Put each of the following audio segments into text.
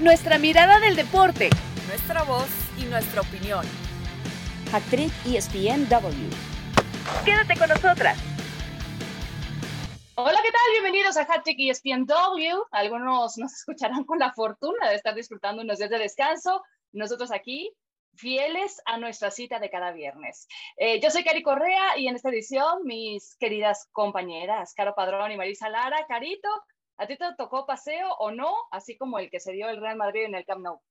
nuestra mirada del deporte, nuestra voz y nuestra opinión. Actriz ESPNW. Quédate con nosotras. Hola, ¿qué tal? Bienvenidos a Hattrick ESPNW. Algunos nos escucharán con la fortuna de estar disfrutando unos días de descanso. Nosotros aquí, fieles a nuestra cita de cada viernes. Eh, yo soy Cari Correa y en esta edición mis queridas compañeras, Caro Padrón y Marisa Lara. Carito, ¿A ti te tocó paseo o no? Así como el que se dio el Real Madrid en el Camp Nou.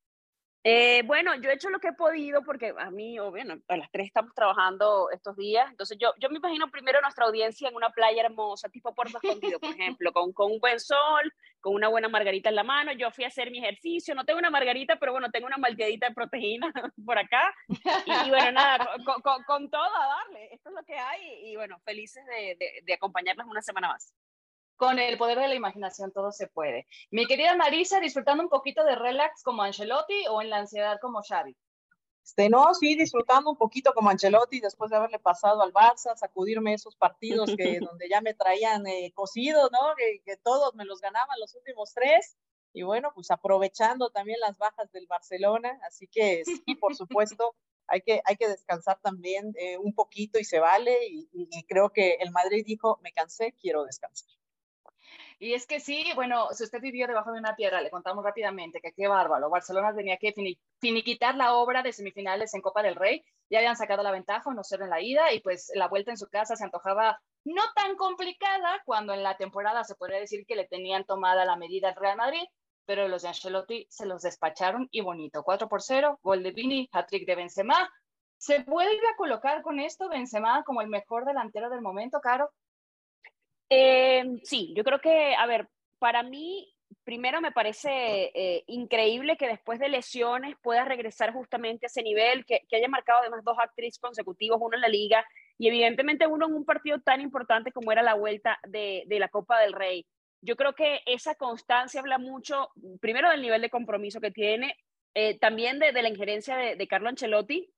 Eh, bueno, yo he hecho lo que he podido porque a mí, o bueno, a las tres estamos trabajando estos días. Entonces, yo, yo me imagino primero nuestra audiencia en una playa hermosa, tipo Puerto Escondido, por ejemplo, con, con un buen sol, con una buena margarita en la mano. Yo fui a hacer mi ejercicio. No tengo una margarita, pero bueno, tengo una malteadita de proteína por acá. Y, bueno, nada, con, con, con, todo a darle. Esto es lo que hay. Y bueno, felices de, de, de acompañarnos una semana más con el poder de la imaginación todo se puede. Mi querida Marisa, disfrutando un poquito de relax como Ancelotti o en la ansiedad como Xavi. Este, no, sí, disfrutando un poquito como Ancelotti después de haberle pasado al Barça, sacudirme esos partidos que donde ya me traían eh, cocido, ¿no? Que, que, todos me los ganaban los últimos tres. Y bueno, pues aprovechando también las bajas del Barcelona. Así que sí, por supuesto, hay que, hay que descansar también eh, un poquito y se vale. Y, y creo que el Madrid dijo, me cansé, quiero descansar. Y es que sí, bueno, si usted vivió debajo de una piedra, le contamos rápidamente que qué bárbaro. Barcelona tenía que finiquitar la obra de semifinales en Copa del Rey. Ya habían sacado la ventaja, no ser en la ida, y pues la vuelta en su casa se antojaba no tan complicada cuando en la temporada se podría decir que le tenían tomada la medida al Real Madrid, pero los de Ancelotti se los despacharon y bonito. 4 por 0, gol de Vini, hat-trick de Benzema. ¿Se vuelve a colocar con esto Benzema como el mejor delantero del momento, Caro? Eh, sí, yo creo que, a ver, para mí, primero me parece eh, increíble que después de lesiones pueda regresar justamente a ese nivel, que, que haya marcado además dos actrices consecutivos, uno en la liga y evidentemente uno en un partido tan importante como era la vuelta de, de la Copa del Rey. Yo creo que esa constancia habla mucho, primero del nivel de compromiso que tiene, eh, también de, de, la injerencia de, de Carlo Ancelotti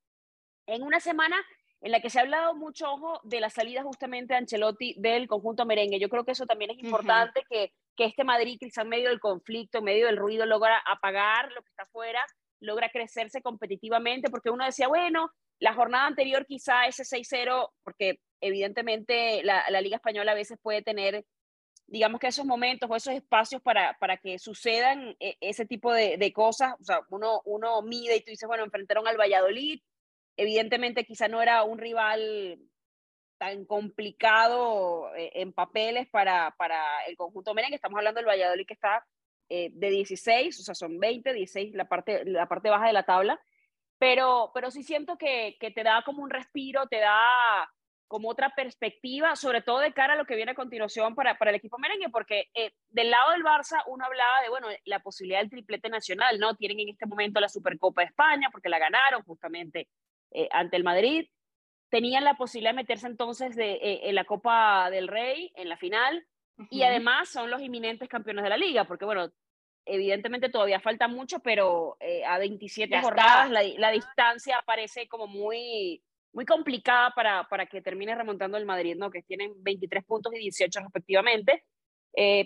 en una semana en la que se ha hablado mucho, ojo, de la salida justamente de Ancelotti del conjunto merengue. Yo creo que eso también es importante, uh -huh. que, que este Madrid, quizá en medio del conflicto, en medio del ruido, logra apagar lo que está afuera, logra crecerse competitivamente, porque uno decía, bueno, la jornada anterior quizá ese 6-0, porque evidentemente la, la, Liga Española a veces puede tener, digamos que esos momentos o esos espacios para, para que sucedan eh, ese tipo de, de, cosas, o sea, uno, uno mide y tú dices, bueno, enfrentaron al Valladolid, Evidentemente quizá no era un rival tan complicado eh, en papeles para, para el conjunto merengue. Estamos hablando del Valladolid que está eh, de 16, o sea, son 20, 16 la parte, la parte baja de la tabla. Pero, pero sí siento que, que te da como un respiro, te da como otra perspectiva, sobre todo de cara a lo que viene a continuación para, para el equipo merengue, porque eh, del lado del Barça uno hablaba de, bueno, la posibilidad del triplete nacional, ¿no? Tienen en este momento la Supercopa de España porque la ganaron justamente eh, ante el Madrid. Tenían la posibilidad de meterse entonces de, eh, en la Copa del Rey, en la final, uh -huh. y además son los inminentes campeones de la liga, porque bueno, evidentemente todavía falta mucho, pero eh, a 27 ya jornadas la, la, distancia parece como muy, muy complicada para, para que termine remontando el Madrid, ¿no? Que tienen 23 puntos y 18 respectivamente,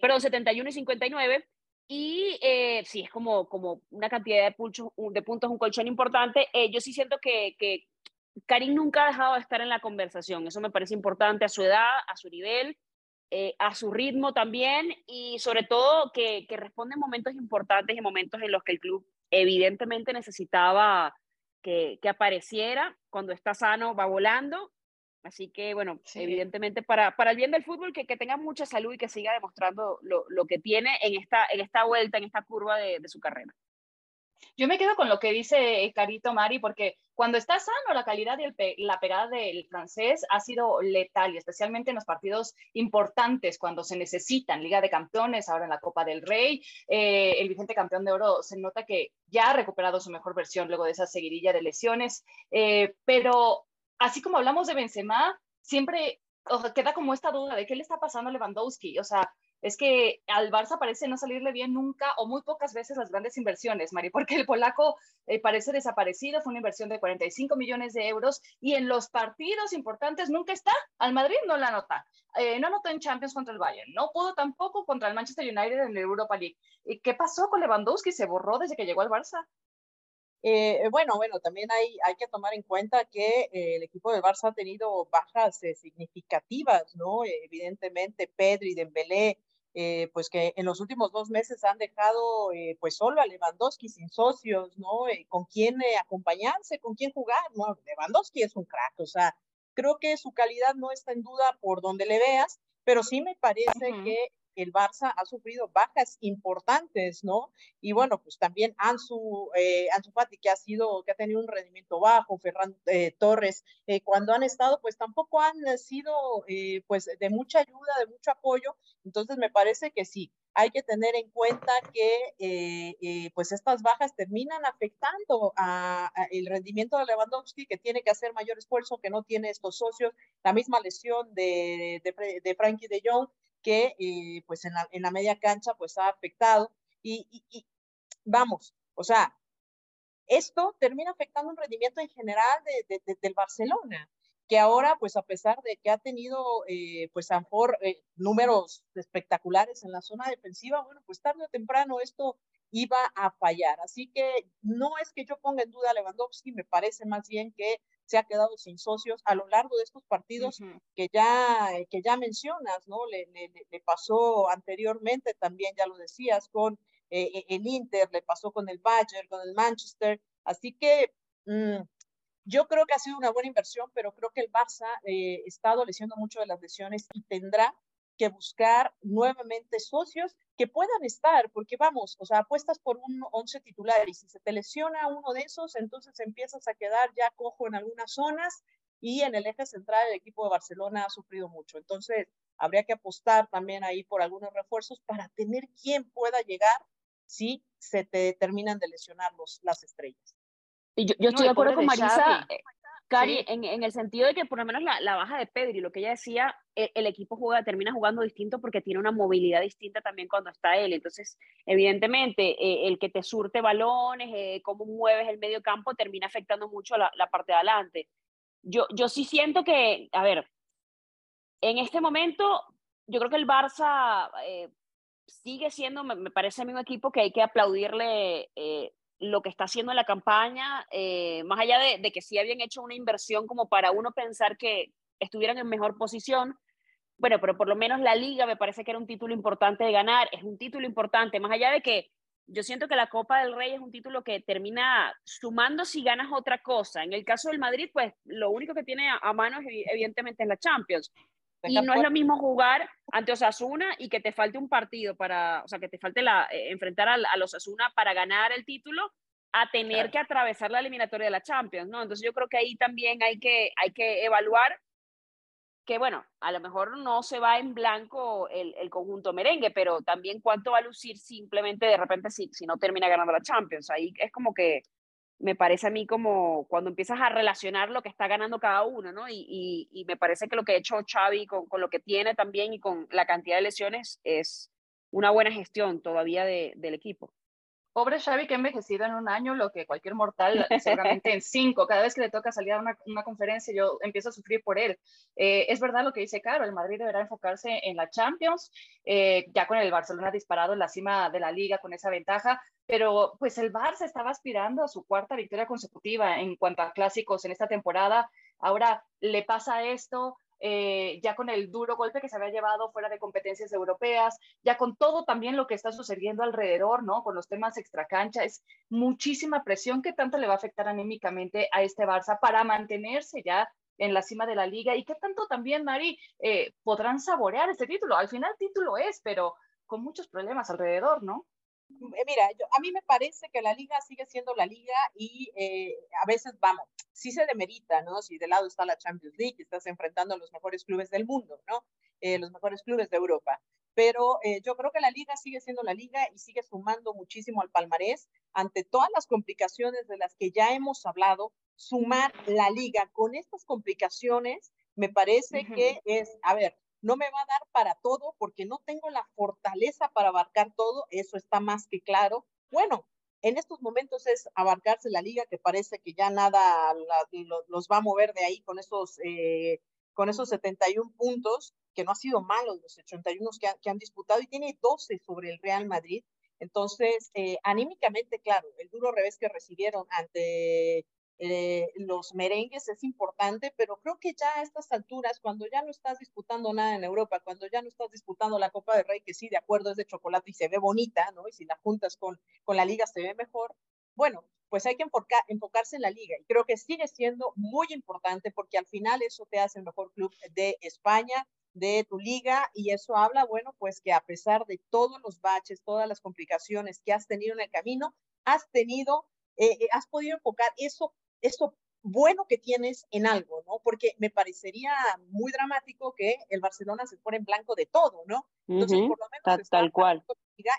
perdón, 71 y 59. Y eh, sí, es como, como una cantidad de, de puntos, un colchón importante. Eh, yo sí siento que, que Karim nunca ha dejado de estar en la conversación. Eso me parece importante a su edad, a su nivel, eh, a su ritmo también y sobre todo que, que responde en momentos importantes y momentos en los que el club evidentemente necesitaba que, que apareciera. Cuando está sano va volando Así que, bueno, sí. evidentemente para, para el bien del fútbol, que, que tenga mucha salud y que siga demostrando lo, lo que tiene en esta, en esta vuelta, en esta curva de, de, su carrera. Yo me quedo con lo que dice Carito Mari, porque cuando está sano, la calidad y el pe la pegada del francés ha sido letal, y especialmente en los partidos importantes, cuando se necesitan, Liga de Campeones, ahora en la Copa del Rey, eh, el vigente campeón de oro se nota que ya ha recuperado su mejor versión luego de esa seguidilla de lesiones, eh, pero así como hablamos de Benzema, siempre queda como esta duda de qué le está pasando a Lewandowski. O sea, es que al Barça parece no salirle bien nunca o muy pocas veces las grandes inversiones, Mari, porque el polaco eh, parece desaparecido, fue una inversión de 45 millones de euros y en los partidos importantes nunca está. Al Madrid no la anota. Eh, no anotó en Champions contra el Bayern, no pudo tampoco contra el Manchester United en la Europa League. ¿Y qué pasó con Lewandowski? Se borró desde que llegó al Barça. Eh, bueno, bueno, también hay, hay que tomar en cuenta que eh, el equipo del Barça ha tenido bajas eh, significativas, ¿no? evidentemente, Pedri, Dembélé, pues que en los últimos dos meses han dejado pues solo a Lewandowski sin socios, ¿no? con quién acompañarse, con quién jugar, ¿no? Lewandowski es un crack, o sea, creo que su calidad no está en duda por donde le veas, pero sí me parece que el Barça ha sufrido bajas importantes, ¿no? Y bueno, pues también Ansu, eh, Ansu Fati, que ha sido, que ha tenido un rendimiento bajo, Ferran eh, Torres, eh, cuando han estado, pues tampoco han sido, eh, pues, de mucha ayuda, de mucho apoyo. Entonces, me parece que sí, hay que tener en cuenta que pues estas bajas terminan afectando a, el rendimiento de Lewandowski, que tiene que hacer mayor esfuerzo, que no tiene estos socios, la misma lesión de, de, de Frankie de Jong, que eh, pues en la, en la, media cancha pues ha afectado. Y, vamos, o sea, esto termina afectando un rendimiento en general de, de, del Barcelona, que ahora pues a pesar de que ha tenido eh, pues a eh, números espectaculares en la zona defensiva, bueno, pues tarde o temprano esto iba a fallar. Así que no es que yo ponga en duda a Lewandowski, me parece más bien que se ha quedado sin socios a lo largo de estos partidos que, ya, que ya mencionas, ¿no? Le, le, pasó anteriormente también, ya lo decías, con eh, e, el Inter, le pasó con el Bayern, con el Manchester. Así que mm, yo creo que ha sido una buena inversión, pero creo que el Barça eh, está adoleciendo mucho de las lesiones y tendrá que buscar nuevamente socios que puedan estar, porque vamos, o sea, apuestas por un once titular y si se te lesiona uno de esos, entonces empiezas a quedar ya cojo en algunas zonas y en el eje central el equipo de Barcelona ha sufrido mucho. Entonces, habría que apostar también ahí por algunos refuerzos para tener quien pueda llegar si se te terminan de lesionar los, las estrellas. Y yo, yo estoy de acuerdo con Marisa. Cari, en, en, el sentido de que por lo menos la, la baja de Pedri, lo que ella decía, el, el, equipo juega, termina jugando distinto porque tiene una movilidad distinta también cuando está él. Entonces, evidentemente, eh, el que te surte balones, eh, cómo mueves el medio campo, termina afectando mucho la, la, parte de adelante. Yo, yo sí siento que, a ver, en este momento, yo creo que el Barça eh, sigue siendo, me, me, parece a mí un equipo que hay que aplaudirle lo que está haciendo en la campaña, eh, más allá de, que sí habían hecho una inversión como para uno pensar que estuvieran en mejor posición, bueno, pero por lo menos la liga me parece que era un título importante de ganar, es un título importante, más allá de que yo siento que la Copa del Rey es un título que termina sumando si ganas otra cosa. En el caso del Madrid, pues lo único que tiene a, a mano evidentemente es la Champions. Y no es lo mismo jugar ante Osasuna y que te falte un partido para, o sea, que te falte la, eh, enfrentar a, a los Osasuna para ganar el título, a tener claro. que atravesar la eliminatoria de la Champions, ¿no? Entonces yo creo que ahí también hay que, hay que evaluar que, bueno, a lo mejor no se va en blanco el, el conjunto merengue, pero también cuánto va a lucir simplemente de repente si, si no termina ganando la Champions. Ahí es como que me parece a mí como cuando empiezas a relacionar lo que está ganando cada uno, ¿no? Y, y, me parece que lo que ha hecho Xavi con, con, lo que tiene también y con la cantidad de lesiones es una buena gestión todavía de, del equipo. Pobre Xavi que ha envejecido en un año lo que cualquier mortal seguramente en cinco. Cada vez que le toca salir a una, una conferencia yo empiezo a sufrir por él. Eh, es verdad lo que dice Caro, el Madrid deberá enfocarse en la Champions, eh, ya con el Barcelona disparado en la cima de la liga con esa ventaja, pero pues el Barça estaba aspirando a su cuarta victoria consecutiva en cuanto a clásicos en esta temporada. Ahora le pasa esto, eh, ya con el duro golpe que se había llevado fuera de competencias europeas, ya con todo también lo que está sucediendo alrededor, ¿no? Con los temas extracancha, es muchísima presión que tanto le va a afectar anímicamente a este Barça para mantenerse ya en la cima de la liga y qué tanto también, Mari, eh, podrán saborear este título. Al final título es, pero con muchos problemas alrededor, ¿no? Eh, mira, yo, a mí me parece que la liga sigue siendo la liga y eh, a veces, vamos, sí se demerita, ¿no? Si de lado está la Champions League, estás enfrentando a los mejores clubes del mundo, ¿no? Eh, los mejores clubes de Europa. Pero eh, yo creo que la liga sigue siendo la liga y sigue sumando muchísimo al palmarés ante todas las complicaciones de las que ya hemos hablado. Sumar la liga con estas complicaciones me parece uh -huh. que es, a ver, no me va a dar para todo porque no tengo la fortaleza para abarcar todo, eso está más que claro. Bueno, en estos momentos es abarcarse la liga, que parece que ya nada los va a mover de ahí con esos, eh, con esos 71 puntos, que no ha sido malo los 81 que, que han disputado y tiene 12 sobre el Real Madrid. Entonces, eh, anímicamente, claro, el duro revés que recibieron ante eh, los merengues es importante, pero creo que ya a estas alturas, cuando ya no estás disputando nada en Europa, cuando ya no estás disputando la Copa de Rey, que sí, de acuerdo, es de chocolate y se ve bonita, ¿no? Y si la juntas con, con la liga se ve mejor, bueno, pues hay que enfocarse en la liga. Y creo que sigue siendo muy importante porque al final eso te hace el mejor club de España, de tu liga, y eso habla, bueno, pues que a pesar de todos los baches, todas las complicaciones que has tenido en el camino, has tenido, eh, eh, has podido enfocar eso eso bueno que tienes en algo, ¿no? Porque me parecería muy dramático que el Barcelona se fuera en blanco de todo, ¿no? Entonces, por lo menos tal, cual.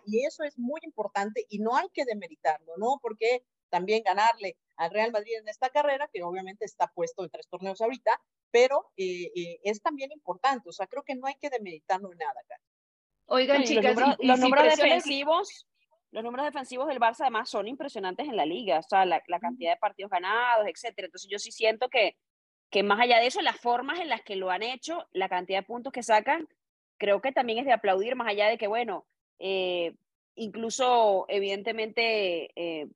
Y eso es muy importante y no hay que demeritarlo, ¿no? Porque también ganarle al Real Madrid en esta carrera, que obviamente está puesto en tres torneos ahorita, pero eh, eh, es también importante, o sea, creo que no hay que demeritarlo en nada acá. Oigan, chicas, los números defensivos los números defensivos del Barça además son impresionantes en la liga, o sea, la, cantidad de partidos ganados, etcétera. Entonces yo sí siento que, que más allá de eso, las formas en las que lo han hecho, la cantidad de puntos que sacan, creo que también es de aplaudir, más allá de que, bueno, eh, incluso evidentemente eh,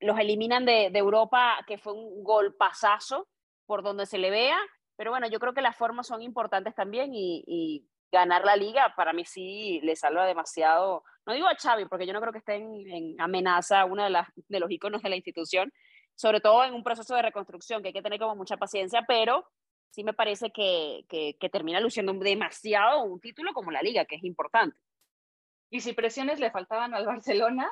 los eliminan de, Europa, que fue un golpazazo por donde se le vea, pero bueno, yo creo que las formas son importantes también y ganar la liga para mí sí le salva demasiado. No digo a Xavi, porque yo no creo que esté en, amenaza uno de, las, de los iconos de la institución, sobre todo en un proceso de reconstrucción que hay que tener como mucha paciencia, pero sí me parece que, que, termina luciendo demasiado un título como la liga, que es importante. Y si presiones le faltaban al Barcelona,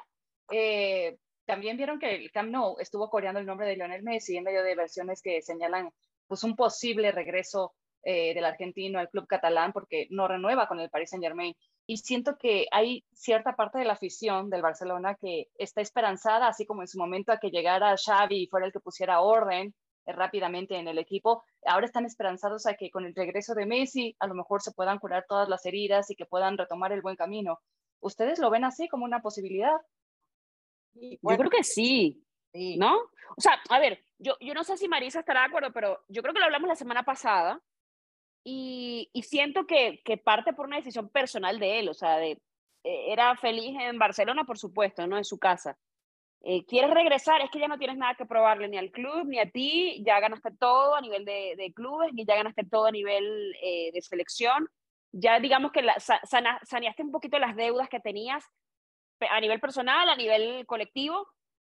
eh, también vieron que el Camp Nou estuvo coreando el nombre de Lionel Messi en medio de versiones que señalan pues un posible regreso eh, del argentino al club catalán porque no renueva con el Paris Saint Germain. Y siento que hay cierta parte de la afición del Barcelona que está esperanzada, así como en su momento a que llegara Xavi y fuera el que pusiera orden eh, rápidamente en el equipo. Ahora están esperanzados a que con el regreso de Messi a lo mejor se puedan curar todas las heridas y que puedan retomar el buen camino. ¿Ustedes lo ven así como una posibilidad? yo creo que sí, sí, ¿no? O sea, a ver, yo, yo no sé si Marisa estará de acuerdo, pero yo creo que lo hablamos la semana pasada y, siento que, que, parte por una decisión personal de él, o sea, de, eh, era feliz en Barcelona, por supuesto, no en su casa. Eh, ¿Quieres regresar? Es que ya no tienes nada que probarle ni al club ni a ti, ya ganaste todo a nivel de, clubes, y ya ganaste todo a nivel eh, de selección, ya digamos que la, saneaste un poquito las deudas que tenías a nivel personal, a nivel colectivo,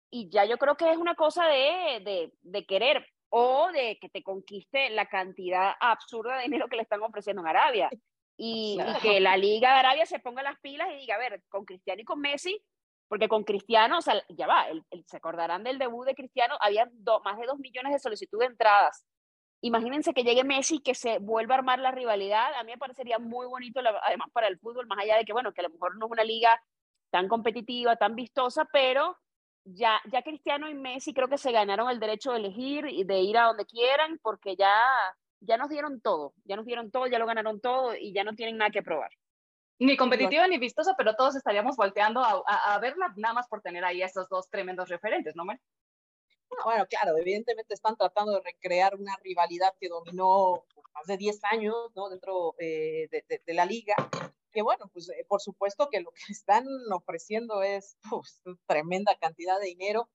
y ya yo creo que es una cosa de, de, de querer o de que te conquiste la cantidad absurda de dinero que le están ofreciendo en Arabia. Y, que la Liga de Arabia se ponga las pilas y diga, a ver, con Cristiano y con Messi, porque con Cristiano, o sea, ya va, se acordarán del debut de Cristiano, había más de dos millones de solicitudes de entradas. Imagínense que llegue Messi y que se vuelva a armar la rivalidad. A mí me parecería muy bonito, además para el fútbol, más allá de que, bueno, que a lo mejor no es una liga tan competitiva, tan vistosa, pero ya, ya Cristiano y Messi creo que se ganaron el derecho de elegir y de ir a donde quieran porque ya, ya nos dieron todo, ya nos dieron todo, ya lo ganaron todo y ya no tienen nada que probar. Ni competitiva ni vistosa, pero todos estaríamos volteando a, a, verla nada más por tener ahí a estos dos tremendos referentes, ¿no, Mar? Bueno, claro, evidentemente están tratando de recrear una rivalidad que dominó más de 10 años ¿no? dentro eh, de, de, la liga que bueno, pues eh, por supuesto que lo que están ofreciendo es pues, tremenda cantidad de dinero,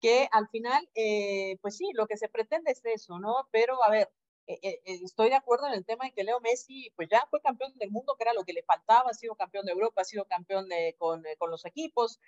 que al final, eh, pues sí, lo que se pretende es eso, ¿no? Pero a ver, eh, estoy de acuerdo en el tema de que Leo Messi, pues ya fue campeón del mundo, que era lo que le faltaba, ha sido campeón de Europa, ha sido campeón de, con, con los equipos.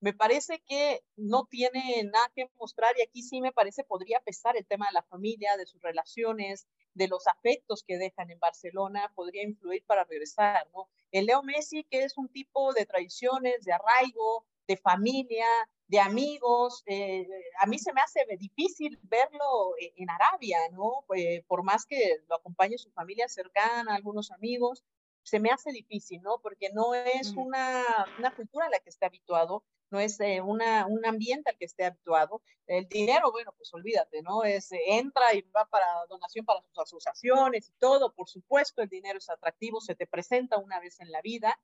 Me parece que no tiene nada que mostrar y aquí sí me parece podría pesar el tema de la familia, de sus relaciones, de los afectos que dejan en Barcelona podría influir para regresar, ¿no? El Leo Messi, que es un tipo de tradiciones, de arraigo, de familia, de amigos, eh, a mí se me hace difícil verlo e-, en Arabia, ¿no? Eh, por más que lo acompañe su familia cercana, algunos amigos, se me hace difícil, ¿no? Porque no es una, una cultura a la que está habituado no es eh, una, un ambiente al que esté habituado. El dinero, bueno, pues olvídate, ¿no? Es, eh, entra y va para donación para sus asociaciones y todo, por supuesto, el dinero es atractivo, se te presenta una vez en la vida.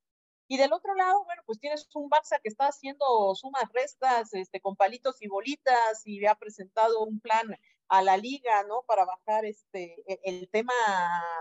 Y del otro lado, bueno, pues tienes un Barça que está haciendo sumas, restas, este, con palitos y bolitas y ha presentado un plan a la liga, ¿no? Para bajar este, e, el tema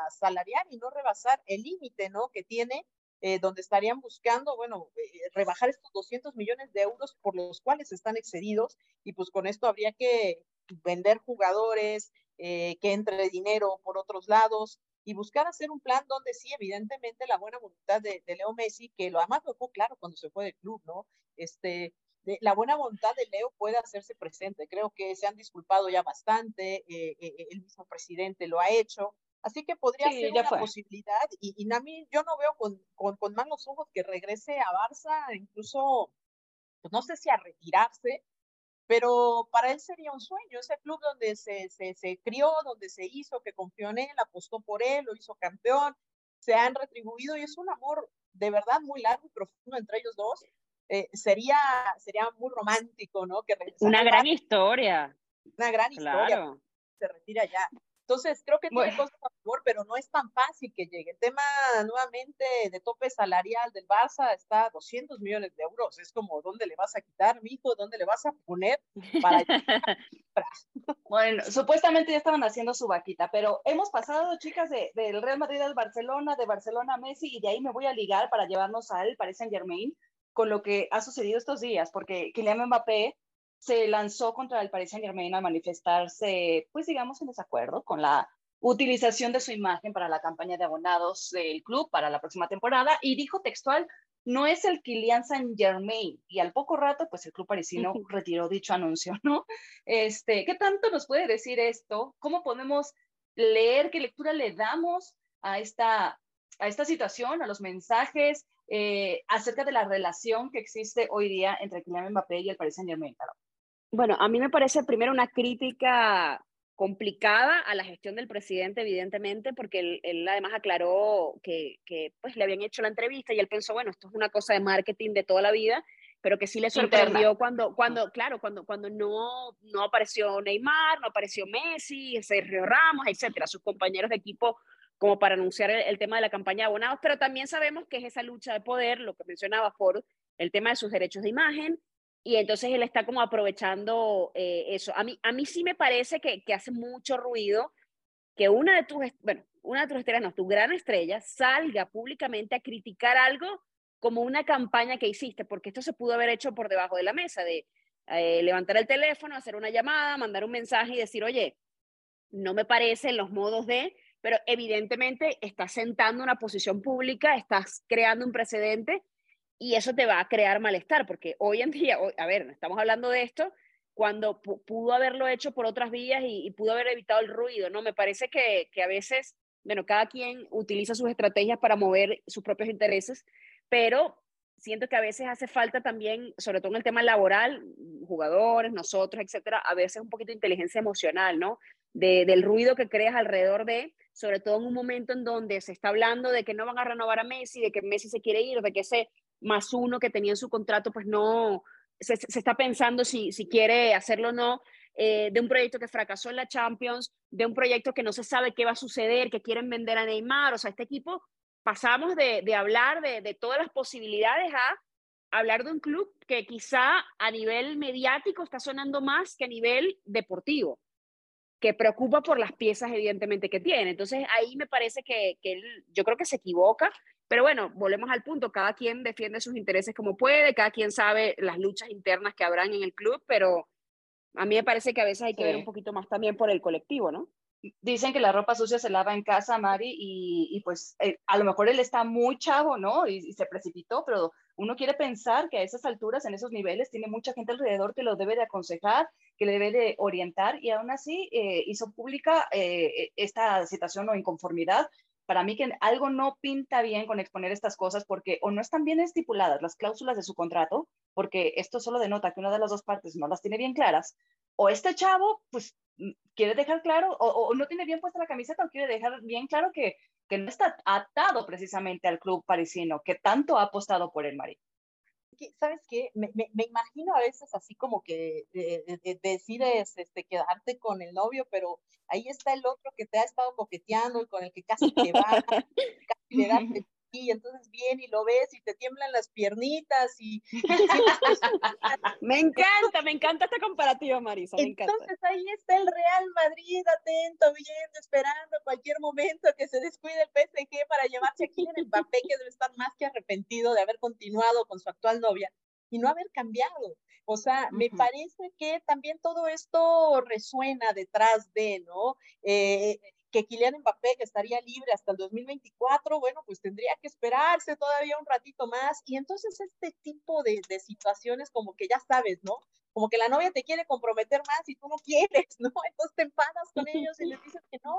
salarial y no rebasar el límite, ¿no? Que tiene eh, donde estarían buscando, bueno, eh, rebajar estos 200 millones de euros por los cuales están excedidos y pues con esto habría que vender jugadores, eh, que entre dinero por otros lados y buscar hacer un plan donde sí, evidentemente, la buena voluntad de, Leo Messi, que lo además lo dejó claro cuando se fue del club, ¿no? Este, la buena voluntad de Leo puede hacerse presente. Creo que se han disculpado ya bastante, el mismo presidente lo ha hecho, Así que podría ser una posibilidad y, y, a mí yo no veo con, con, con, malos ojos que regrese a Barça, incluso, pues no sé si a retirarse, pero para él sería un sueño, ese club donde se, se, se crió, donde se hizo, que confió en él, apostó por él, lo hizo campeón, se han retribuido y es un amor de verdad muy largo y profundo entre ellos dos. Eh, sería, sería muy romántico, ¿no? Que una gran historia. Una gran historia. Se retira ya. Entonces, creo que tiene cosas a favor, pero no es tan fácil que llegue. El tema nuevamente de tope salarial del Barça está a 200 millones de euros. Es como, ¿dónde le vas a quitar, mijo? ¿Dónde le vas a poner para Bueno, supuestamente ya estaban haciendo su vaquita, pero hemos pasado, chicas, de, del Real Madrid al Barcelona, de Barcelona a Messi, y de ahí me voy a ligar para llevarnos al Paris Saint Germain con lo que ha sucedido estos días, porque Kylian Mbappé se lanzó contra el Paris Saint Germain a manifestarse, pues digamos, en desacuerdo con la utilización de su imagen para la campaña de abonados del club para la próxima temporada y dijo textual, no es el Kylian Saint Germain. Y al poco rato, pues el club parisino retiró dicho anuncio, ¿no? Este, ¿Qué tanto nos puede decir esto? ¿Cómo podemos leer? ¿Qué lectura le damos a esta, a esta situación, a los mensajes eh, acerca de la relación que existe hoy día entre Kylian Mbappé y el Paris Saint Germain? Bueno, a mí me parece primero una crítica complicada a la gestión del presidente, evidentemente, porque él, además aclaró que, pues, le habían hecho la entrevista y él pensó, bueno, esto es una cosa de marketing de toda la vida, pero que sí le sorprendió cuando, cuando, claro, cuando, cuando no, no apareció Neymar, no apareció Messi, Sergio Ramos, etcétera, sus compañeros de equipo como para anunciar el, el, tema de la campaña de abonados, pero también sabemos que es esa lucha de poder, lo que mencionaba Ford, el tema de sus derechos de imagen, y entonces él está como aprovechando eh, eso. A mí, a mí sí me parece que, que, hace mucho ruido que una de tus, bueno, una de tus estrellas, no, tu gran estrella, salga públicamente a criticar algo como una campaña que hiciste, porque esto se pudo haber hecho por debajo de la mesa, de eh, levantar el teléfono, hacer una llamada, mandar un mensaje y decir, oye, no me parecen los modos de, pero evidentemente estás sentando una posición pública, estás creando un precedente y eso te va a crear malestar, porque hoy en día, a ver, estamos hablando de esto cuando pudo haberlo hecho por otras vías y, pudo haber evitado el ruido, ¿no? Me parece que, que a veces, bueno, cada quien utiliza sus estrategias para mover sus propios intereses, pero siento que a veces hace falta también, sobre todo en el tema laboral, jugadores, nosotros, etcétera, a veces un poquito de inteligencia emocional, ¿no? De, del ruido que creas alrededor de, sobre todo en un momento en donde se está hablando de que no van a renovar a Messi, de que Messi se quiere ir, de que ese más uno que tenía en su contrato, pues no, se, está pensando si, si quiere hacerlo o no, eh, de un proyecto que fracasó en la Champions, de un proyecto que no se sabe qué va a suceder, que quieren vender a Neymar, o sea, este equipo pasamos de, de hablar de, de, todas las posibilidades a hablar de un club que quizá a nivel mediático está sonando más que a nivel deportivo, que preocupa por las piezas evidentemente que tiene. Entonces ahí me parece que, que él, yo creo que se equivoca pero bueno, volvemos al punto, cada quien defiende sus intereses como puede, cada quien sabe las luchas internas que habrán en el club, pero a mí me parece que a veces hay que ver un poquito más también por el colectivo, ¿no? Dicen que la ropa sucia se lava en casa, Mari, y, pues eh, a lo mejor él está muy chavo, ¿no? Y, se precipitó, pero uno quiere pensar que a esas alturas, en esos niveles, tiene mucha gente alrededor que lo debe de aconsejar, que le debe de orientar, y aún así eh, hizo pública eh, esta situación o inconformidad para mí que algo no pinta bien con exponer estas cosas porque o no están bien estipuladas las cláusulas de su contrato, porque esto solo denota que una de las dos partes no las tiene bien claras, o este chavo pues mm, quiere dejar claro o, no tiene bien puesta la camiseta o quiere dejar bien claro que, que no está atado precisamente al club parisino, que tanto ha apostado por el Mari. ¿sabes qué? Me, me, me, imagino a veces así como que decides este, quedarte con el novio, pero ahí está el otro que te ha estado coqueteando y con el que casi te va, casi le das y entonces viene y lo ves y te tiemblan las piernitas y... me encanta, me encanta esta comparativa, Marisa, me entonces ahí está el Real Madrid atento, viendo, esperando cualquier momento que se descuide el PSG para llevarse aquí en el papel que debe estar más que arrepentido de haber continuado con su actual novia y no haber cambiado. O sea, me parece que también todo esto resuena detrás de, ¿no? Eh, que Kylian Mbappé, que estaría libre hasta el 2024, bueno, pues tendría que esperarse todavía un ratito más. Y entonces este tipo de, de situaciones como que ya sabes, ¿no? Como que la novia te quiere comprometer más y tú no quieres, ¿no? Entonces te empadas con ellos y les dices que no.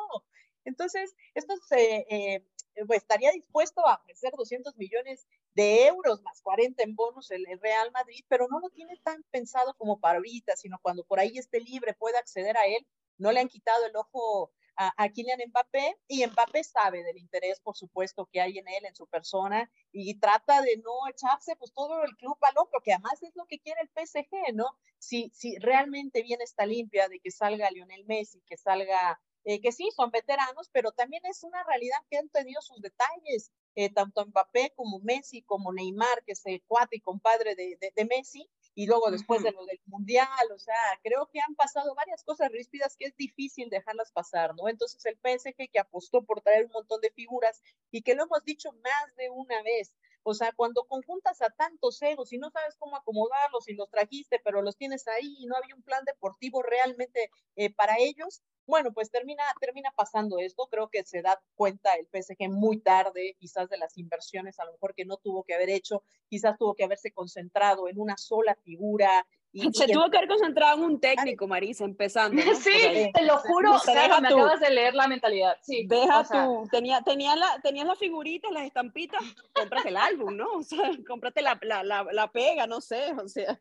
Entonces, esto se, eh, pues, estaría dispuesto a ofrecer 200 millones de euros más 40 en bonus el, el, Real Madrid, pero no lo tiene tan pensado como para ahorita, sino cuando por ahí esté libre pueda acceder a él. No le han quitado el ojo a, Kylian Mbappé y Mbappé sabe del interés, por supuesto, que hay en él, en su persona y trata de no echarse pues todo el club al hombro, que además es lo que quiere el PSG, ¿no? Si, si realmente viene esta limpia de que salga Lionel Messi, que salga, eh, que sí, son veteranos, pero también es una realidad que han tenido sus detalles, eh, tanto Mbappé como Messi, como Neymar, que es el cuate y compadre de, de Messi, y luego después de lo del mundial, o sea, creo que han pasado varias cosas ríspidas que es difícil dejarlas pasar, ¿no? Entonces el PSG que apostó por traer un montón de figuras y que lo hemos dicho más de una vez, o sea, cuando conjuntas a tantos egos y no sabes cómo acomodarlos y los trajiste, pero los tienes ahí y no había un plan deportivo realmente eh, para ellos, bueno, pues termina, termina pasando esto. Creo que se da cuenta el PSG muy tarde, quizás de las inversiones, a lo mejor que no tuvo que haber hecho, quizás tuvo que haberse concentrado en una sola figura. Y, se tuvo que haber concentrado en un técnico, Marisa, empezando. Sí, te lo juro, o sea, me acabas de leer la mentalidad. Sí, deja tú, tenía, tenía la, tenías las figuritas, las estampitas, cómprate el álbum, ¿no? O sea, cómprate la, la, la, la pega, no sé, o sea.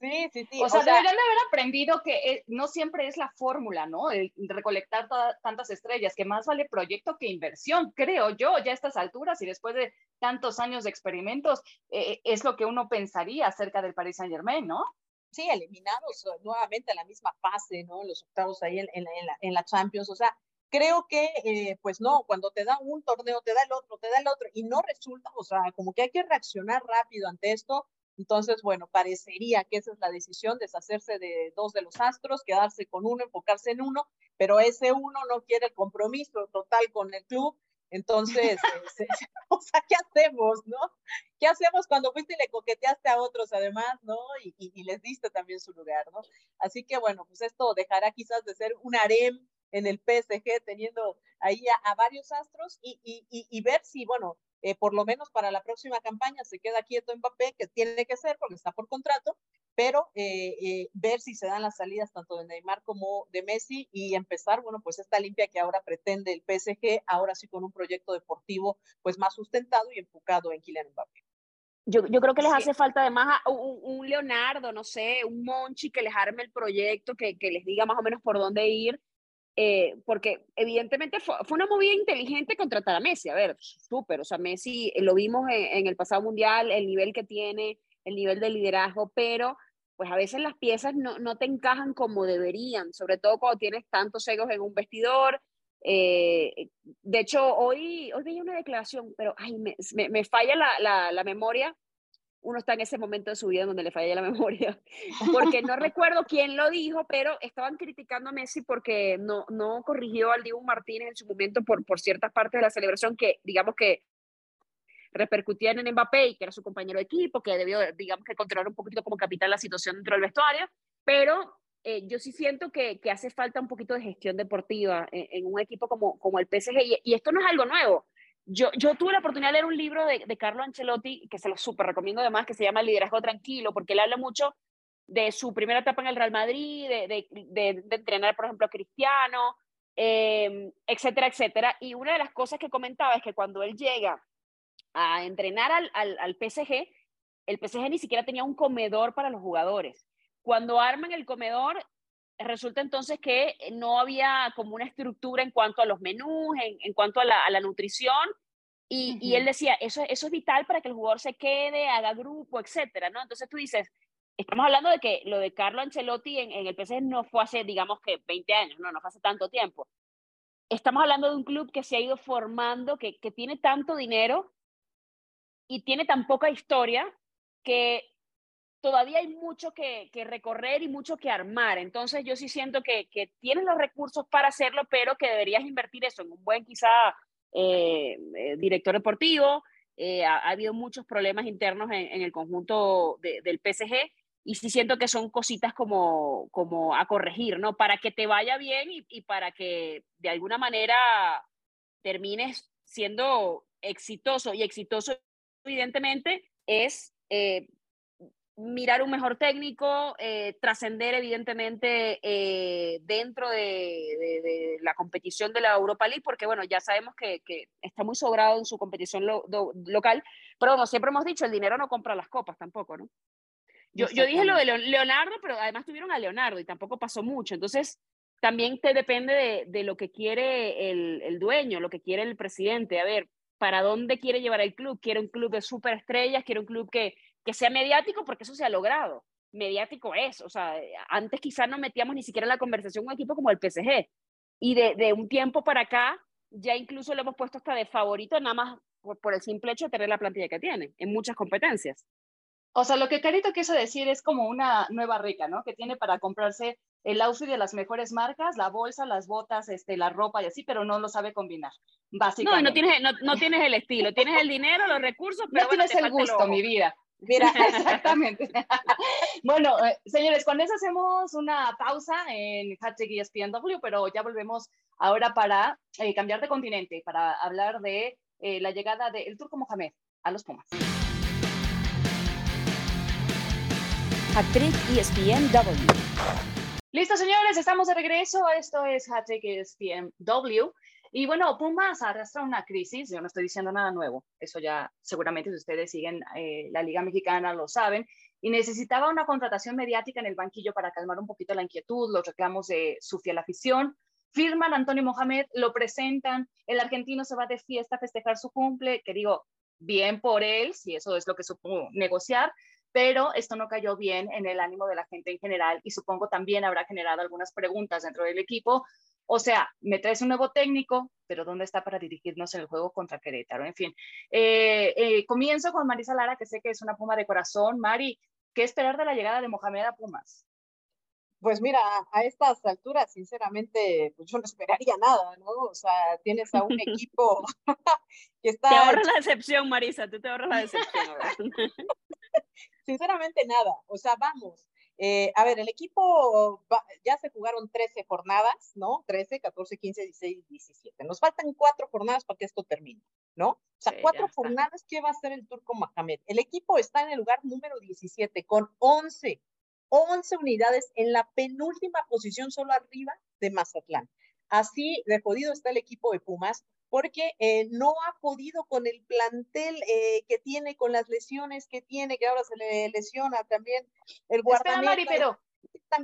Sí, sí, sí. O, sea, deberían de haber aprendido que eh, no siempre es la fórmula, ¿no? El recolectar tantas estrellas, que más vale proyecto que inversión, creo yo, ya a estas alturas y después de tantos años de experimentos, eh, es lo que uno pensaría acerca del Paris Saint Germain, ¿no? Sí, eliminados nuevamente a la misma fase, ¿no? Los octavos ahí en, en, la, en la, Champions, o sea, creo que, eh, pues no, cuando te da un torneo, te da el otro, te da el otro, y no resulta, o sea, como que hay que reaccionar rápido ante esto, entonces, bueno, parecería que esa es la decisión, deshacerse de dos de los astros, quedarse con uno, enfocarse en uno, pero ese uno no quiere el compromiso total con el club. Entonces, eh, o sea, ¿qué hacemos, no? ¿Qué hacemos cuando fuiste y le coqueteaste a otros además, no? Y, y, les diste también su lugar, ¿no? Así que, bueno, pues esto dejará quizás de ser un harem en el PSG, teniendo ahí a, a varios astros y, y, ver si, bueno, eh, por lo menos para la próxima campaña se queda quieto Mbappé, que tiene que ser porque está por contrato, pero eh, eh, ver si se dan las salidas tanto de Neymar como de Messi y empezar, bueno, pues esta limpia que ahora pretende el PSG, ahora sí con un proyecto deportivo pues más sustentado y enfocado en Kylian Mbappé. Yo, yo creo que les hace falta además un, un, Leonardo, no sé, un Monchi que les arme el proyecto, que, que les diga más o menos por dónde ir eh, porque evidentemente fue, fue, una movida inteligente contratar a Messi. A ver, súper, o sea, Messi eh, lo vimos en, en, el pasado mundial, el nivel que tiene, el nivel de liderazgo, pero pues a veces las piezas no, no te encajan como deberían, sobre todo cuando tienes tantos egos en un vestidor. Eh, de hecho, hoy, hoy veía una declaración, pero ay, me, me, me falla la, la, la memoria uno está en ese momento de su vida donde le falla la memoria, porque no recuerdo quién lo dijo, pero estaban criticando a Messi porque no, no corrigió al Dibu Martínez en su momento por, por ciertas partes de la celebración que, digamos que repercutían en Mbappé y que era su compañero de equipo, que debió, digamos que controlar un poquito como capitán la situación dentro del vestuario, pero eh, yo sí siento que, hace falta un poquito de gestión deportiva en, un equipo como, como el PSG, y, y, esto no es algo nuevo. Yo, yo tuve la oportunidad de leer un libro de, de Carlo Ancelotti, que se lo súper recomiendo además, que se llama Liderazgo Tranquilo, porque él habla mucho de su primera etapa en el Real Madrid, de, de, de entrenar, por ejemplo, a Cristiano, eh, etcétera, etcétera. Y una de las cosas que comentaba es que cuando él llega a entrenar al, al, al PSG, el PSG ni siquiera tenía un comedor para los jugadores. Cuando arman el comedor, resulta entonces que no había como una estructura en cuanto a los menús, en, en cuanto a la, a la, nutrición, Y, y, él decía, eso, eso es vital para que el jugador se quede, haga grupo, etcétera, ¿no? Entonces tú dices, estamos hablando de que lo de Carlo Ancelotti en, en el PSG no fue hace, digamos que 20 años, no, no fue hace tanto tiempo. Estamos hablando de un club que se ha ido formando, que, que tiene tanto dinero y tiene tan poca historia que todavía hay mucho que, recorrer y mucho que armar. Entonces yo sí siento que, que, tienes los recursos para hacerlo, pero que deberías invertir eso en un buen quizá eh, eh, director deportivo. Eh, ha, ha, habido muchos problemas internos en, el conjunto de, del PSG y sí siento que son cositas como, como a corregir, ¿no? Para que te vaya bien y para que de alguna manera termines siendo exitoso y exitoso evidentemente es eh, mirar un mejor técnico, eh, trascender evidentemente eh, dentro de, de, de, la competición de la Europa League, porque bueno, ya sabemos que, que está muy sobrado en su competición lo, do, local, pero bueno, siempre hemos dicho, el dinero no compra las copas tampoco, ¿no? Yo, yo dije lo de Leonardo, pero además tuvieron a Leonardo y tampoco pasó mucho, entonces también te depende de, de lo que quiere el, el dueño, lo que quiere el presidente. A ver, para dónde quiere llevar el club. Quiere un club de superestrellas, quiere un club que, que sea mediático, porque eso se ha logrado. Mediático es, o sea, antes quizás no metíamos ni siquiera en la conversación un equipo como el PSG. Y de, de, un tiempo para acá, ya incluso lo hemos puesto hasta de favorito, nada más por, por el simple hecho de tener la plantilla que tiene, en muchas competencias. O sea, lo que Carito quiso decir es como una nueva rica, ¿no? Que tiene para comprarse el outfit de las mejores marcas, la bolsa, las botas, este, la ropa y así, pero no lo sabe combinar, básicamente. No, no tienes, no, no tienes el estilo, tienes el dinero, los recursos, pero no bueno, tienes el gusto, mi vida. Mira, exactamente. bueno, eh, señores, con eso hacemos una pausa en hashtag ESPNW, pero ya volvemos ahora para eh, cambiar de continente, para hablar de eh, la llegada del Turco Mohamed a los Pumas. Hattrick ESPNW. Listo, señores, estamos de regreso. Esto es Hattrick ESPNW. Y bueno, Pumas arrastra una crisis, yo no estoy diciendo nada nuevo, eso ya seguramente si ustedes siguen eh, la Liga Mexicana lo saben, y necesitaba una contratación mediática en el banquillo para calmar un poquito la inquietud, los reclamos de su fiel afición. Firman a Antonio Mohamed, lo presentan, el argentino se va de fiesta a festejar su cumple, que digo, bien por él, si eso es lo que supongo negociar, pero esto no cayó bien en el ánimo de la gente en general y supongo también habrá generado algunas preguntas dentro del equipo. O sea, me traes un nuevo técnico, pero ¿dónde está para dirigirnos en el juego contra Querétaro? En fin, eh, eh, comienzo con Marisa Lara, que sé que es una puma de corazón. Mari, ¿qué esperar de la llegada de Mohamed a Pumas? Pues mira, a estas alturas, sinceramente, pues yo no esperaría nada, ¿no? O sea, tienes a un equipo que está... Te ahorras la decepción, Marisa, tú te ahorras la decepción. sinceramente nada, o sea, vamos. Eh, a ver, el equipo va, ya se jugaron 13 jornadas, ¿no? 13, 14, 15, 16, 17. Nos faltan cuatro jornadas para que esto termine, ¿no? O sea, sí, cuatro jornadas, ¿qué va a hacer el Turco Mohamed? El equipo está en el lugar número 17 con 11 11 unidades en la penúltima posición, solo arriba de Mazatlán. Así de jodido está el equipo de Pumas, porque eh, no ha podido con el plantel eh, que tiene, con las lesiones que tiene, que ahora se le lesiona también el guardameta. Mari, pero,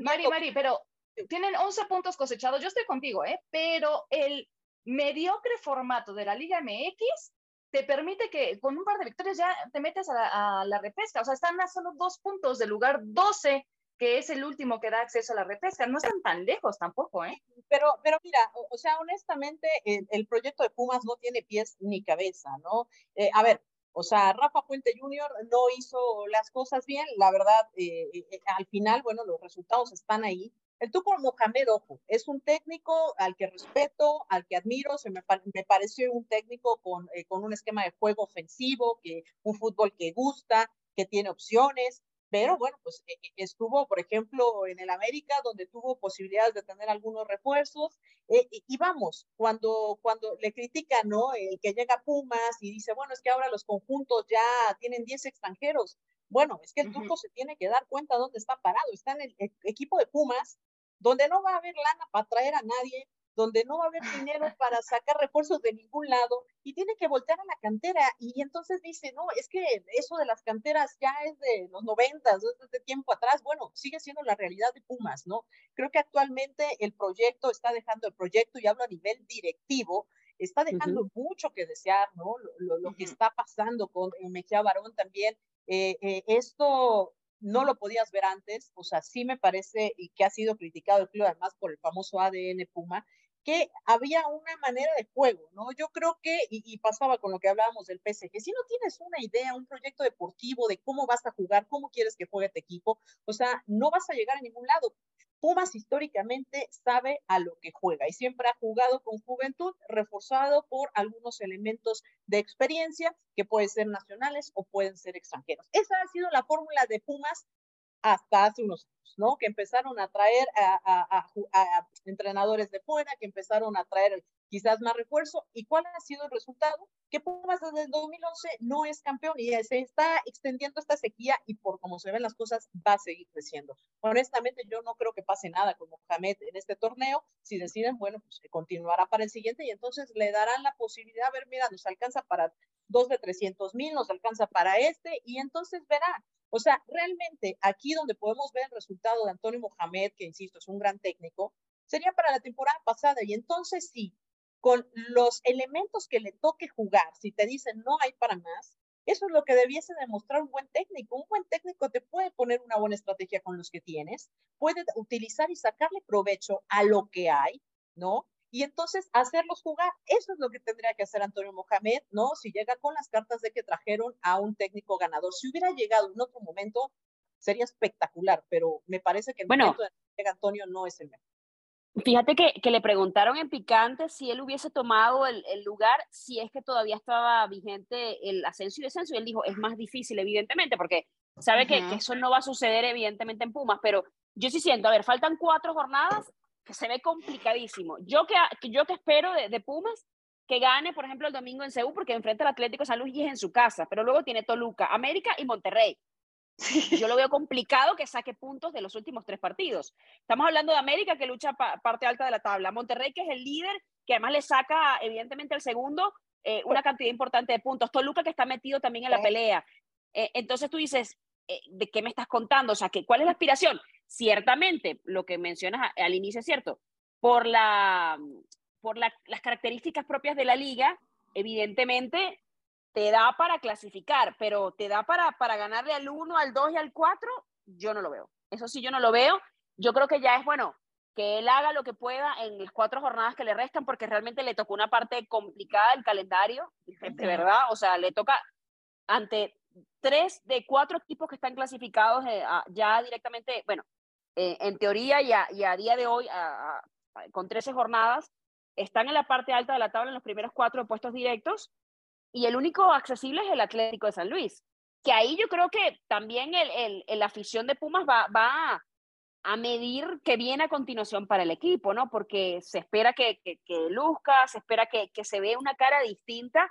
Mari, Mari, pero tienen 11 puntos cosechados, yo estoy contigo, ¿eh? Pero el mediocre formato de la Liga MX te permite que con un par de victorias ya te metes a la, a la repesca. O sea, están a solo dos puntos del lugar 12, que es el último que da acceso a la repesca. No están tan lejos tampoco, ¿eh? Pero, pero mira, o, o sea, honestamente, el, el, proyecto de Pumas no tiene pies ni cabeza, ¿no? Eh, a ver, o sea, Rafa Puente Jr. no hizo las cosas bien, la verdad, eh, eh, al final, bueno, los resultados están ahí, el Tuco Mohamed, ojo, es un técnico al que respeto, al que admiro, se me, me pareció un técnico con, eh, con, un esquema de juego ofensivo, que, un fútbol que gusta, que tiene opciones, pero bueno, pues eh, estuvo, por ejemplo, en el América, donde tuvo posibilidades de tener algunos refuerzos, eh, y, vamos, cuando, cuando le critican, ¿no? El que llega a Pumas y dice, bueno, es que ahora los conjuntos ya tienen 10 extranjeros, bueno, es que el turco uh -huh. se tiene que dar cuenta dónde está parado. Está en el, el equipo de Pumas, donde no va a haber lana para traer a nadie, donde no va a haber dinero para sacar refuerzos de ningún lado y tiene que voltear a la cantera y entonces dice, no, es que eso de las canteras ya es de los noventas, es de tiempo atrás, bueno, sigue siendo la realidad de Pumas, ¿no? Creo que actualmente el proyecto está dejando el proyecto y hablo a nivel directivo, está dejando mucho que desear, ¿no? Lo, lo, que está pasando con Mejía Barón también. Eh, eh, esto no lo podías ver antes, o sea, sí me parece y que ha sido criticado el club además por el famoso ADN Puma, que había una manera de juego, ¿no? Yo creo que, y, pasaba con lo que hablábamos del PSG, si no tienes una idea, un proyecto deportivo de cómo vas a jugar, cómo quieres que juegue tu equipo, o sea, no vas a llegar a ningún lado. Pumas históricamente sabe a lo que juega y siempre ha jugado con juventud, reforzado por algunos elementos de experiencia que pueden ser nacionales o pueden ser extranjeros. Esa ha sido la fórmula de Pumas hasta hace unos años, ¿no? Que empezaron a traer a, entrenadores de fuera, que empezaron a traer quizás más refuerzo. ¿Y cuál ha sido el resultado? Que Pumas desde el 2011 no es campeón y se está extendiendo esta sequía y por como se ven las cosas va a seguir creciendo. Honestamente, yo no creo que pase nada con Mohamed en este torneo. Si deciden, bueno, pues continuará para el siguiente y entonces le darán la posibilidad, a ver, mira, nos alcanza para dos de 300 mil, nos alcanza para este y entonces verá o sea, realmente aquí donde podemos ver el resultado de Antonio Mohamed, que insisto, es un gran técnico, sería para la temporada pasada. Y entonces sí, con los elementos que le toque jugar, si te dicen no hay para más, eso es lo que debiese demostrar un buen técnico. Un buen técnico te puede poner una buena estrategia con los que tienes, puede utilizar y sacarle provecho a lo que hay, ¿no? Y entonces hacerlos jugar. Eso es lo que tendría que hacer Antonio Mohamed, ¿no? Si llega con las cartas de que trajeron a un técnico ganador. Si hubiera llegado en otro momento, sería espectacular, pero me parece que el bueno, momento de llega Antonio no es el mejor. Fíjate que, que, le preguntaron en Picante si él hubiese tomado el, el, lugar, si es que todavía estaba vigente el ascenso y descenso, y él dijo, es más difícil, evidentemente, porque sabe que, que, eso no va a suceder, evidentemente, en Pumas, pero yo sí siento, a ver, faltan cuatro jornadas, que se ve complicadísimo. Yo que, yo que espero de, Pumas que gane, por ejemplo, el domingo en Seúl, porque enfrenta al Atlético San Luis y es en su casa, pero luego tiene Toluca, América y Monterrey. Yo lo veo complicado que saque puntos de los últimos tres partidos. Estamos hablando de América que lucha parte alta de la tabla, Monterrey que es el líder, que además le saca evidentemente el segundo eh, una cantidad importante de puntos, Toluca que está metido también en la pelea. Eh, entonces tú dices, eh, ¿de qué me estás contando? O sea, ¿cuál es la aspiración? Ciertamente, lo que mencionas al inicio es cierto, por, la, por las características propias de la liga, evidentemente te da para clasificar, pero te da para, para ganarle al 1, al 2 y al 4, yo no lo veo. Eso sí, yo no lo veo. Yo creo que ya es bueno que él haga lo que pueda en las cuatro jornadas que le restan, porque realmente le tocó una parte complicada del calendario, de verdad, o sea, le toca ante tres de cuatro equipos que están clasificados eh, ya directamente, bueno, eh, en teoría y a, día de hoy, con 13 jornadas, están en la parte alta de la tabla en los primeros cuatro puestos directos y el único accesible es el Atlético de San Luis. Que ahí yo creo que también el, afición de Pumas va, a medir qué viene a continuación para el equipo, ¿no? Porque se espera que, luzca, se espera que se vea una cara distinta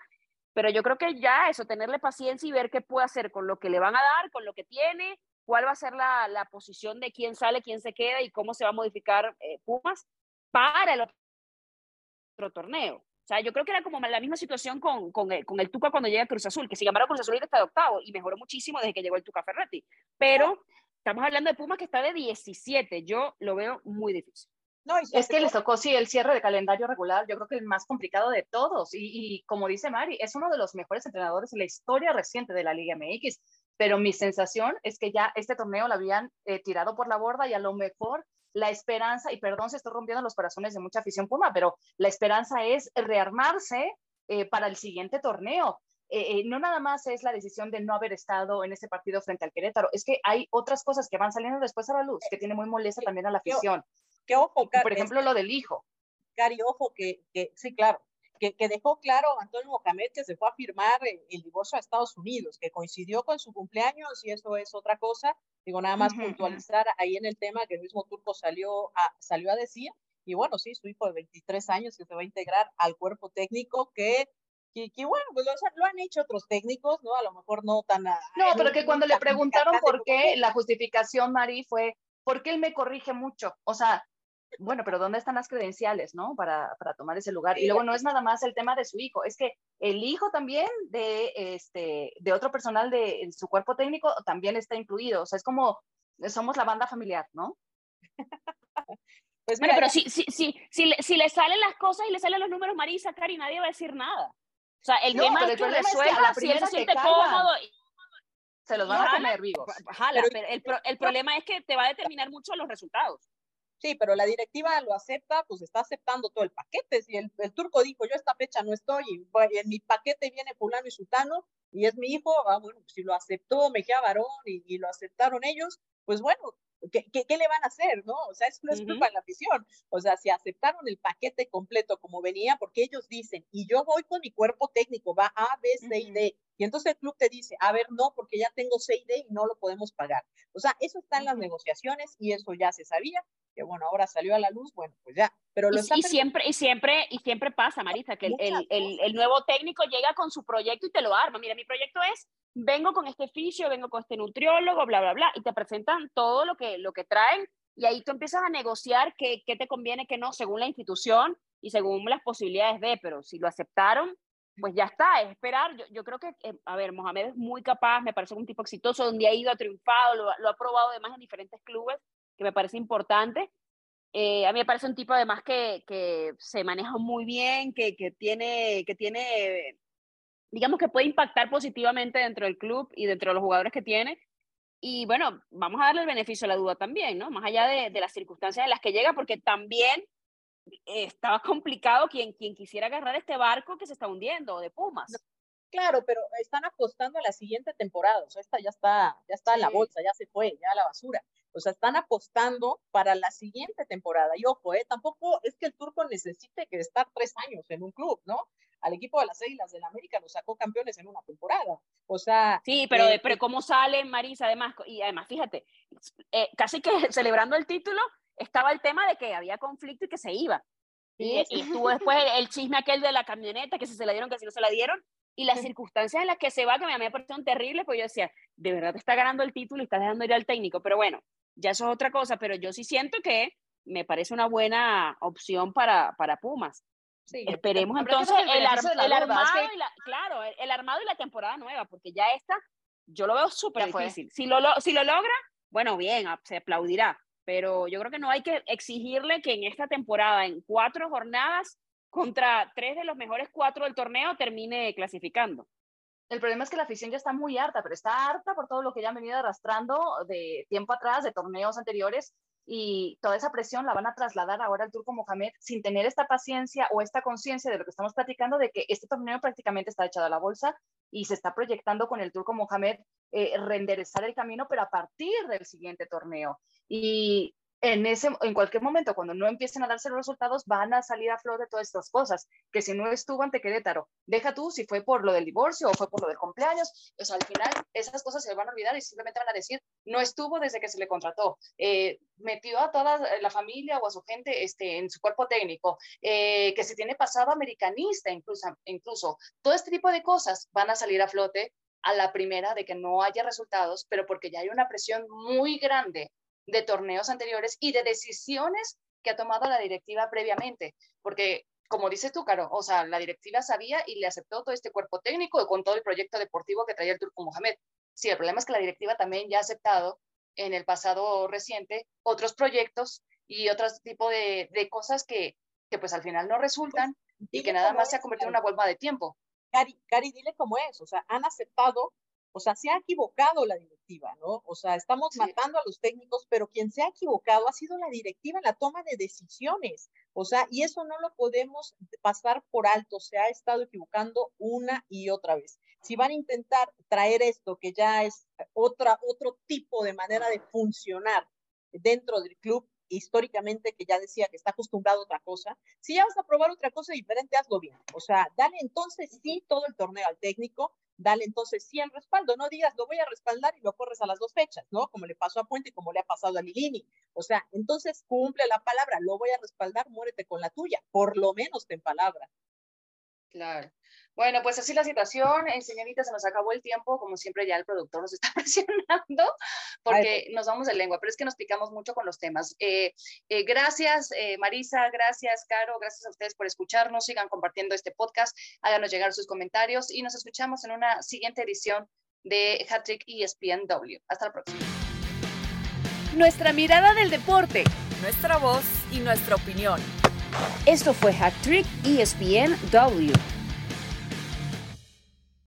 pero yo creo que ya eso, tenerle paciencia y ver qué puede hacer con lo que le van a dar, con lo que tiene, cuál va a ser la, la posición de quién sale, quién se queda y cómo se va a modificar eh, Pumas para el otro torneo. O sea, yo creo que era como la misma situación con, con, el, con el Tuca cuando llega Cruz Azul, que se llamaron Cruz Azul y está de octavo y mejoró muchísimo desde que llegó el Tuca Ferretti. Pero estamos hablando de Pumas que está de 17. Yo lo veo muy difícil. No, es que les tocó, sí, el cierre de calendario regular, yo creo que el más complicado de todos. Y, como dice Mari, es uno de los mejores entrenadores en la historia reciente de la Liga MX. Pero mi sensación es que ya este torneo lo habían eh, tirado por la borda y a lo mejor la esperanza, y perdón se estoy rompiendo los corazones de mucha afición Puma, pero la esperanza es rearmarse eh, para el siguiente torneo. Eh, no nada más es la decisión de no haber estado en ese partido frente al Querétaro, es que hay otras cosas que van saliendo después a la luz, que tiene muy molesta también a la afición. Que ojo, Por ejemplo, lo del hijo. Cari, ojo, que, que sí, claro, que, que, dejó claro Antonio Mohamed que se fue a firmar el, divorcio a Estados Unidos, que coincidió con su cumpleaños y eso es otra cosa. Digo, nada más puntualizar ahí en el tema que el mismo Turco salió a, salió a decir. Y bueno, sí, su hijo de 23 años que se va a integrar al cuerpo técnico que que, que, bueno, pues lo, han hecho otros técnicos, ¿no? A lo mejor no tan... no, pero que cuando le preguntaron por qué, la justificación, Mari, fue, ¿por qué él me corrige mucho? O sea, bueno, pero ¿dónde están las credenciales, no? Para, para, tomar ese lugar. Y luego no es nada más el tema de su hijo, es que el hijo también de, este, de otro personal de su cuerpo técnico también está incluido. O sea, es como, somos la banda familiar, ¿no? Pues bueno, pero si, si, si, si, le, si le salen las cosas y le salen los números, Marisa, Cari, nadie va a decir nada. O sea, el tema es que resuelva si él se siente cómodo. Se los van a comer vivos. Jala, pero, el, el problema es que te va a determinar mucho los resultados. Sí, pero la directiva lo acepta, pues está aceptando todo el paquete. Si el, turco dijo, yo esta fecha no estoy, y, en mi paquete viene fulano y sultano, y es mi hijo, ah, bueno, pues si lo aceptó Mejía Varón y, y, lo aceptaron ellos, pues bueno, ¿qué, ¿qué, le van a hacer, no? O sea, eso no es culpa de la afición. O sea, si aceptaron el paquete completo como venía, porque ellos dicen, y yo voy con mi cuerpo técnico, va A, B, C y D, y entonces el club te dice, a ver, no, porque ya tengo C y y no lo podemos pagar. O sea, eso está en las negociaciones y eso ya se sabía que bueno, ahora salió a la luz, bueno, pues ya. Pero lo y, siempre, y siempre, y siempre pasa, Marisa, que el, el, el, nuevo técnico llega con su proyecto y te lo arma. Mira, mi proyecto es, vengo con este fisio, vengo con este nutriólogo, bla, bla, bla, y te presentan todo lo que, lo que traen, y ahí tú empiezas a negociar qué, qué te conviene, qué no, según la institución y según las posibilidades de, pero si lo aceptaron, pues ya está, es esperar. Yo, creo que, eh, a ver, Mohamed es muy capaz, me parece un tipo exitoso, donde ha ido, ha triunfado, lo, ha probado además en diferentes clubes que me parece importante. Eh, a mí me parece un tipo además que, que se maneja muy bien, que, tiene, que tiene, digamos que puede impactar positivamente dentro del club y dentro de los jugadores que tiene. Y bueno, vamos a darle el beneficio a la duda también, ¿no? Más allá de las circunstancias en las que llega, porque también estaba complicado quien, quien quisiera agarrar este barco que se está hundiendo de Pumas. Claro, pero están apostando a la siguiente temporada, o sea, esta ya está, ya está en la bolsa, ya se fue, ya a la basura. O sea, están apostando para la siguiente temporada. Y ojo, eh, tampoco es que el turco necesite que estar tres años en un club, ¿no? Al equipo de las Águilas del América lo sacó campeones en una temporada. O sea. Sí, pero, eh, pero ¿cómo sale Marisa? Además, y además, fíjate, eh, casi que celebrando el título, estaba el tema de que había conflicto y que se iba. Y, y tuvo después el, chisme aquel de la camioneta, que si se la dieron, que si no se la dieron, y las circunstancias en las que se va, que a mí me parecieron terribles, pues yo decía, de verdad te está ganando el título y estás dejando ir al técnico, pero bueno, ya eso es otra cosa, pero yo sí siento que me parece una buena opción para, para Pumas. Sí, Esperemos entonces el, el, armado y la, claro, el, armado y la temporada nueva, porque ya esta yo lo veo súper difícil. Si lo, si lo logra, bueno, bien, se aplaudirá, pero yo creo que no hay que exigirle que en esta temporada, en cuatro jornadas, contra tres de los mejores cuatro del torneo, termine clasificando. El problema es que la afición ya está muy harta, pero está harta por todo lo que ya han venido arrastrando de tiempo atrás, de torneos anteriores, y toda esa presión la van a trasladar ahora al Turco Mohamed sin tener esta paciencia o esta conciencia de lo que estamos platicando, de que este torneo prácticamente está echado a la bolsa y se está proyectando con el Turco Mohamed eh, el camino, pero a partir del siguiente torneo. Y en, ese, en cualquier momento, cuando no empiecen a darse los resultados, van a salir a flor de todas estas cosas, que si no estuvo ante Querétaro, deja tú si fue por lo del divorcio o fue por lo del cumpleaños, pues al final esas cosas se van a olvidar y simplemente van a decir, no estuvo desde que se le contrató, eh, metió a toda la familia o a su gente este, en su cuerpo técnico, eh, que se tiene pasado americanista incluso, incluso, todo este tipo de cosas van a salir a flote a la primera de que no haya resultados, pero porque ya hay una presión muy grande de torneos anteriores y de decisiones que ha tomado la directiva previamente, porque como dices tú, Caro, o sea, la directiva sabía y le aceptó todo este cuerpo técnico con todo el proyecto deportivo que traía el Turco Mohamed. Sí, el problema es que la directiva también ya ha aceptado en el pasado reciente otros proyectos y otros tipo de, de cosas que, que, pues al final no resultan pues, y que nada más se ha convertido en una bomba de tiempo. Cari, Cari, dile cómo es, o sea, han aceptado o sea, se ha equivocado la directiva, ¿no? O sea, estamos matando a los técnicos, pero quien se ha equivocado ha sido la directiva en la toma de decisiones. O sea, y eso no lo podemos pasar por alto, se ha estado equivocando una y otra vez. Si van a intentar traer esto, que ya es otra, otro tipo de manera de funcionar dentro del club, históricamente que ya decía que está acostumbrado a otra cosa, si ya vas a probar otra cosa diferente, hazlo bien. O sea, dale entonces sí todo el torneo al técnico, dale entonces sí el respaldo, no digas lo voy a respaldar y lo corres a las dos fechas, ¿no? Como le pasó a Puente y como le ha pasado a Lilini. O sea, entonces cumple la palabra, lo voy a respaldar, muérete con la tuya, por lo menos ten palabra. Claro. Bueno, pues así la situación, eh, señorita, se nos acabó el tiempo, como siempre ya el productor nos está presionando, porque nos vamos de lengua, pero es que nos picamos mucho con los temas. Eh, eh, gracias, Marisa, gracias, Caro, gracias a ustedes por escucharnos, sigan compartiendo este podcast, háganos llegar sus comentarios y nos escuchamos en una siguiente edición de Hattrick ESPNW. Hasta la próxima. Nuestra mirada del deporte, nuestra voz y nuestra opinión. Esto fue Hat Trick ESPN W.